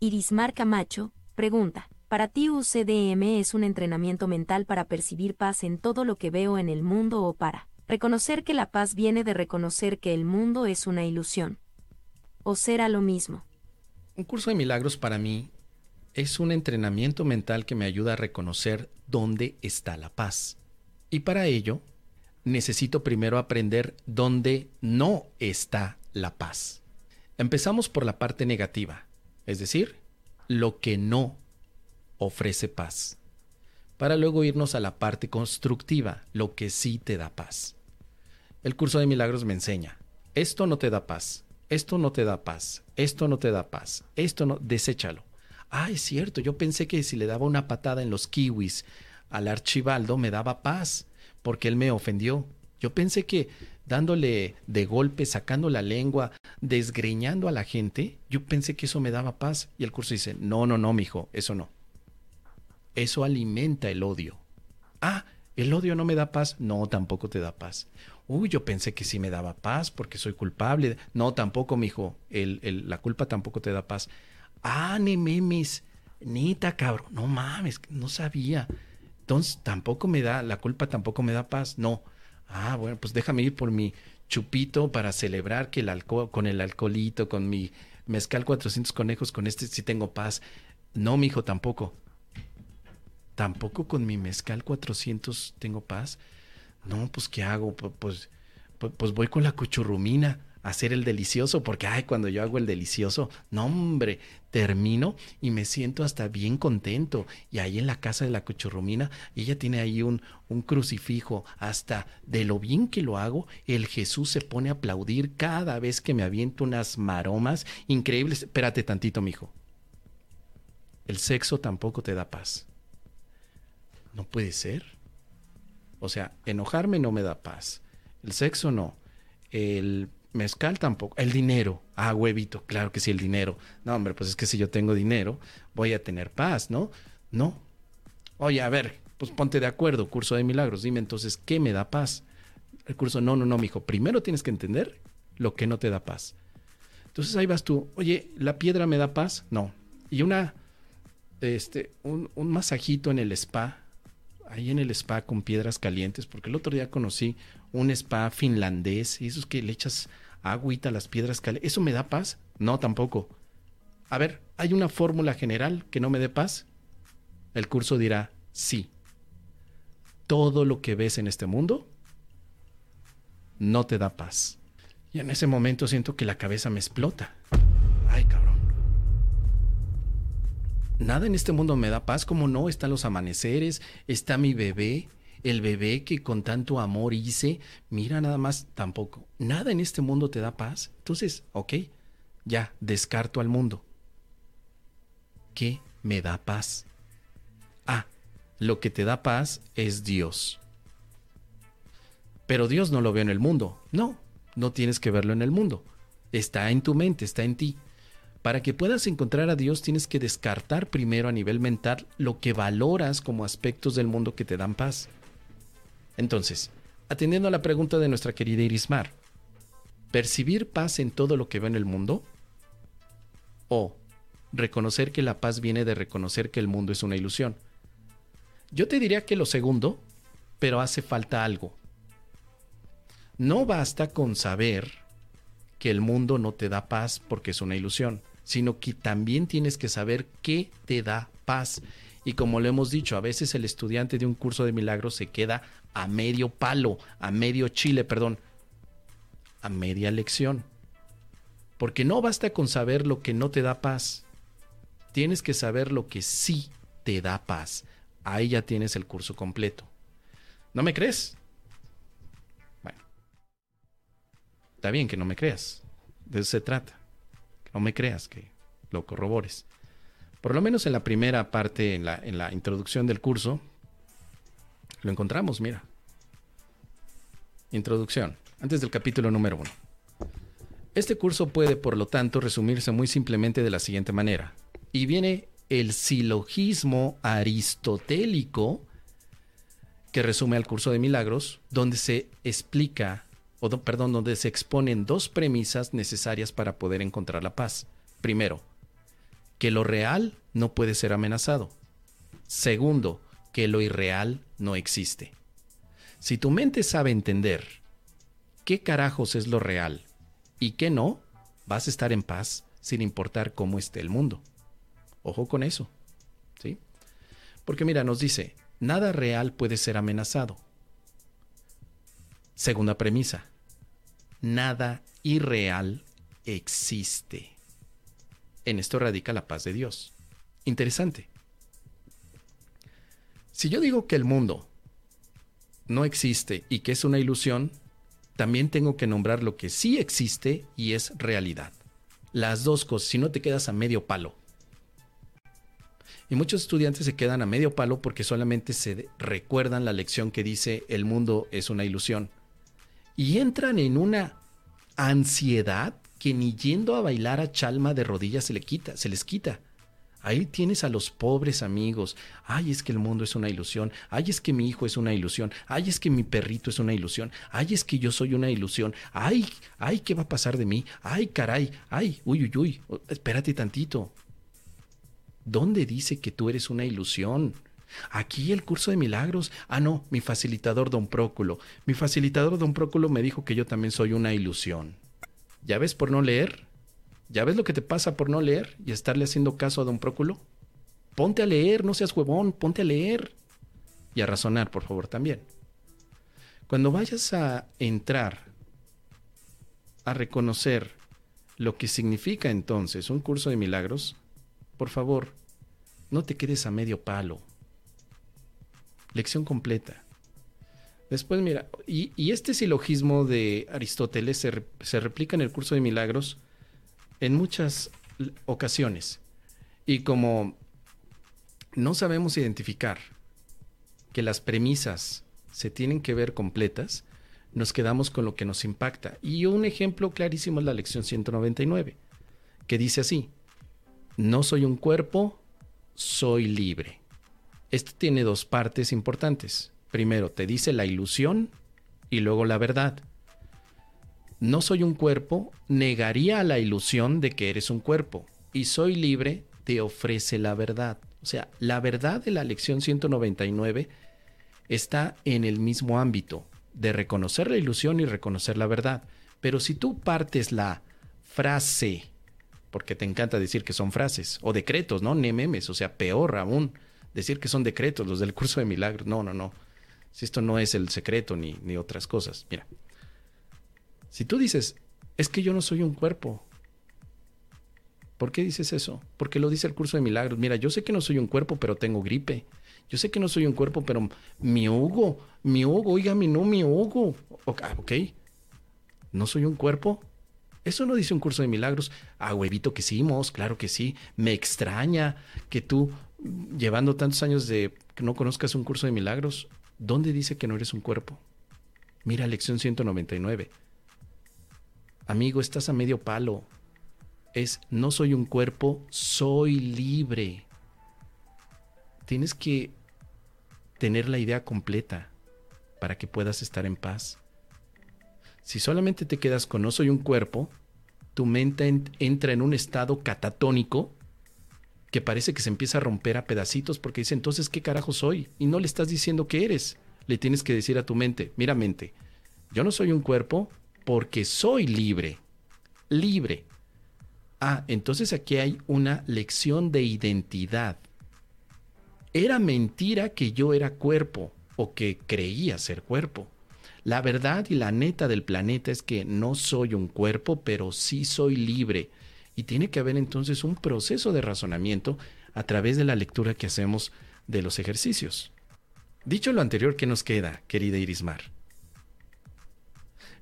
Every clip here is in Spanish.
Irismar Camacho, pregunta, ¿para ti UCDM es un entrenamiento mental para percibir paz en todo lo que veo en el mundo o para reconocer que la paz viene de reconocer que el mundo es una ilusión? ¿O será lo mismo? Un curso de milagros para mí es un entrenamiento mental que me ayuda a reconocer dónde está la paz. Y para ello, necesito primero aprender dónde no está la paz. Empezamos por la parte negativa, es decir, lo que no ofrece paz, para luego irnos a la parte constructiva, lo que sí te da paz. El curso de milagros me enseña, esto no te da paz, esto no te da paz, esto no te da paz, esto no, deséchalo. Ah, es cierto, yo pensé que si le daba una patada en los kiwis al archibaldo me daba paz, porque él me ofendió. Yo pensé que dándole de golpe, sacando la lengua, desgreñando a la gente, yo pensé que eso me daba paz. Y el curso dice, no, no, no, mijo, eso no. Eso alimenta el odio. Ah, el odio no me da paz. No, tampoco te da paz. Uy, yo pensé que sí me daba paz porque soy culpable. No, tampoco, mijo. El, el, la culpa tampoco te da paz. Ah, ni memes. Nita, cabrón. No mames, no sabía. Entonces, tampoco me da, la culpa tampoco me da paz. No. Ah, bueno, pues déjame ir por mi chupito para celebrar que el alcohol, con el alcoholito, con mi mezcal 400 conejos, con este sí tengo paz. No, mi hijo, tampoco. Tampoco con mi mezcal 400 tengo paz. No, pues ¿qué hago? Pues, pues, pues voy con la cuchurrumina hacer el delicioso, porque, ay, cuando yo hago el delicioso, no, hombre, termino y me siento hasta bien contento. Y ahí en la casa de la cuchurrumina, ella tiene ahí un, un crucifijo, hasta de lo bien que lo hago, el Jesús se pone a aplaudir cada vez que me aviento unas maromas increíbles. Espérate tantito, mijo. El sexo tampoco te da paz. No puede ser. O sea, enojarme no me da paz. El sexo no. El Mezcal tampoco. El dinero. Ah, huevito, claro que sí, el dinero. No, hombre, pues es que si yo tengo dinero, voy a tener paz, ¿no? No. Oye, a ver, pues ponte de acuerdo, curso de milagros. Dime entonces, ¿qué me da paz? El curso, no, no, no, mijo. Primero tienes que entender lo que no te da paz. Entonces ahí vas tú, oye, ¿la piedra me da paz? No. Y una, este, un, un masajito en el spa, ahí en el spa con piedras calientes, porque el otro día conocí un spa finlandés, y esos que le echas agüita a las piedras calientes. ¿Eso me da paz? No, tampoco. A ver, ¿hay una fórmula general que no me dé paz? El curso dirá, sí. Todo lo que ves en este mundo no te da paz. Y en ese momento siento que la cabeza me explota. Ay, cabrón. Nada en este mundo me da paz, como no, están los amaneceres, está mi bebé, el bebé que con tanto amor hice, mira nada más, tampoco. Nada en este mundo te da paz. Entonces, ok, ya, descarto al mundo. ¿Qué me da paz? Ah, lo que te da paz es Dios. Pero Dios no lo ve en el mundo. No, no tienes que verlo en el mundo. Está en tu mente, está en ti. Para que puedas encontrar a Dios tienes que descartar primero a nivel mental lo que valoras como aspectos del mundo que te dan paz. Entonces, atendiendo a la pregunta de nuestra querida Irismar, ¿percibir paz en todo lo que ve en el mundo? ¿O reconocer que la paz viene de reconocer que el mundo es una ilusión? Yo te diría que lo segundo, pero hace falta algo. No basta con saber que el mundo no te da paz porque es una ilusión, sino que también tienes que saber qué te da paz. Y como lo hemos dicho, a veces el estudiante de un curso de milagros se queda a medio palo, a medio chile, perdón, a media lección. Porque no basta con saber lo que no te da paz. Tienes que saber lo que sí te da paz. Ahí ya tienes el curso completo. ¿No me crees? Bueno. Está bien que no me creas. De eso se trata. No me creas, que lo corrobores. Por lo menos en la primera parte, en la, en la introducción del curso, lo encontramos, mira. Introducción, antes del capítulo número uno. Este curso puede, por lo tanto, resumirse muy simplemente de la siguiente manera. Y viene el silogismo aristotélico que resume al curso de milagros, donde se explica, o perdón, donde se exponen dos premisas necesarias para poder encontrar la paz. Primero, que lo real no puede ser amenazado. Segundo, que lo irreal no existe. Si tu mente sabe entender qué carajos es lo real y qué no, vas a estar en paz sin importar cómo esté el mundo. Ojo con eso. ¿Sí? Porque mira, nos dice, nada real puede ser amenazado. Segunda premisa, nada irreal existe. En esto radica la paz de Dios. Interesante. Si yo digo que el mundo no existe y que es una ilusión, también tengo que nombrar lo que sí existe y es realidad. Las dos cosas, si no te quedas a medio palo. Y muchos estudiantes se quedan a medio palo porque solamente se recuerdan la lección que dice el mundo es una ilusión. Y entran en una ansiedad que ni yendo a bailar a chalma de rodillas se, le quita, se les quita. Ahí tienes a los pobres amigos. Ay, es que el mundo es una ilusión. Ay, es que mi hijo es una ilusión. Ay, es que mi perrito es una ilusión. Ay, es que yo soy una ilusión. Ay, ay, ¿qué va a pasar de mí? Ay, caray. Ay, uy, uy, uy. Espérate tantito. ¿Dónde dice que tú eres una ilusión? Aquí el curso de milagros. Ah, no, mi facilitador don Próculo. Mi facilitador don Próculo me dijo que yo también soy una ilusión. ¿Ya ves por no leer? ¿Ya ves lo que te pasa por no leer y estarle haciendo caso a don Próculo? Ponte a leer, no seas huevón, ponte a leer. Y a razonar, por favor, también. Cuando vayas a entrar a reconocer lo que significa entonces un curso de milagros, por favor, no te quedes a medio palo. Lección completa. Después, mira, y, este silogismo de Aristóteles se, se, replica en el curso de milagros en muchas ocasiones. Y como no sabemos identificar que las premisas se tienen que ver completas, nos quedamos con lo que nos impacta. Y un ejemplo clarísimo es la lección 199, que dice así, no soy un cuerpo, soy libre. Esto tiene dos partes importantes. Primero, te dice la ilusión y luego la verdad. No soy un cuerpo negaría la ilusión de que eres un cuerpo y soy libre te ofrece la verdad. O sea, la verdad de la lección 199 está en el mismo ámbito de reconocer la ilusión y reconocer la verdad. Pero si tú partes la frase, porque te encanta decir que son frases, o decretos, ¿no? Nememes, o sea, peor aún, decir que son decretos los del curso de milagros. No, no, no. Si esto no es el secreto ni, ni otras cosas. Mira, si tú dices, es que yo no soy un cuerpo, ¿por qué dices eso? Porque lo dice el curso de milagros. Mira, yo sé que no soy un cuerpo, pero tengo gripe. Yo sé que no soy un cuerpo, pero mi Hugo, mi Hugo, oígame, no mi Hugo. Ah, ok, no soy un cuerpo. Eso no dice un curso de milagros. Ah, huevito que sí, claro que sí. Me extraña que tú, llevando tantos años de que no conozcas un curso de milagros, ¿dónde dice que no eres un cuerpo? Mira lección 199. Amigo, estás a medio palo. Es, no soy un cuerpo, soy libre. Tienes que tener la idea completa para que puedas estar en paz. Si solamente te quedas con no soy un cuerpo, tu mente entra en un estado catatónico que parece que se empieza a romper a pedacitos porque dice, entonces, ¿qué carajo soy? Y no le estás diciendo que eres. Le tienes que decir a tu mente, mira mente, yo no soy un cuerpo porque soy libre. Libre. Ah, entonces aquí hay una lección de identidad. Era mentira que yo era cuerpo o que creía ser cuerpo. La verdad y la neta del planeta es que no soy un cuerpo, pero sí soy libre. Y tiene que haber entonces un proceso de razonamiento a través de la lectura que hacemos de los ejercicios. Dicho lo anterior, ¿qué nos queda, querida Irismar?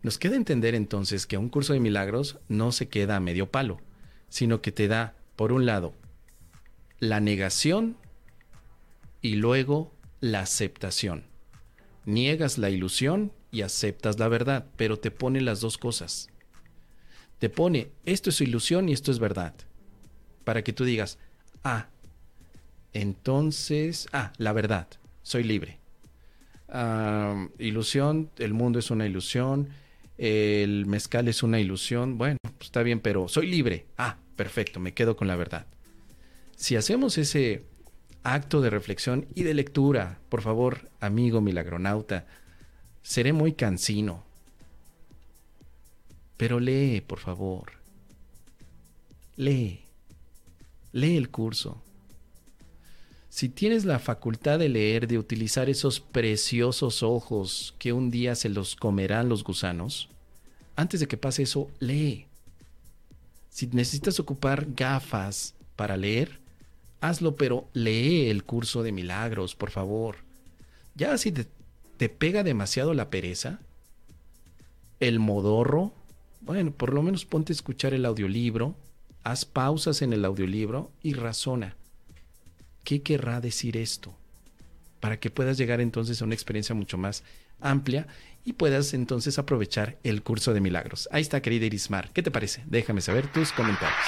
Nos queda entender entonces que un curso de milagros no se queda a medio palo, sino que te da, por un lado, la negación y luego la aceptación. Niegas la ilusión y aceptas la verdad, pero te pone las dos cosas te pone esto es ilusión y esto es verdad. Para que tú digas, ah, entonces, ah, la verdad, soy libre. Ah, ilusión, el mundo es una ilusión, el mezcal es una ilusión, bueno, pues está bien, pero soy libre. Ah, perfecto, me quedo con la verdad. Si hacemos ese acto de reflexión y de lectura, por favor, amigo milagronauta, seré muy cansino. Pero lee, por favor. Lee. Lee el curso. Si tienes la facultad de leer, de utilizar esos preciosos ojos que un día se los comerán los gusanos, antes de que pase eso, lee. Si necesitas ocupar gafas para leer, hazlo, pero lee el curso de milagros, por favor. Ya si te, pega demasiado la pereza, el modorro, bueno, por lo menos ponte a escuchar el audiolibro, haz pausas en el audiolibro y razona. ¿Qué querrá decir esto? Para que puedas llegar entonces a una experiencia mucho más amplia y puedas entonces aprovechar el curso de milagros. Ahí está, querida Irismar. ¿Qué te parece? Déjame saber tus comentarios.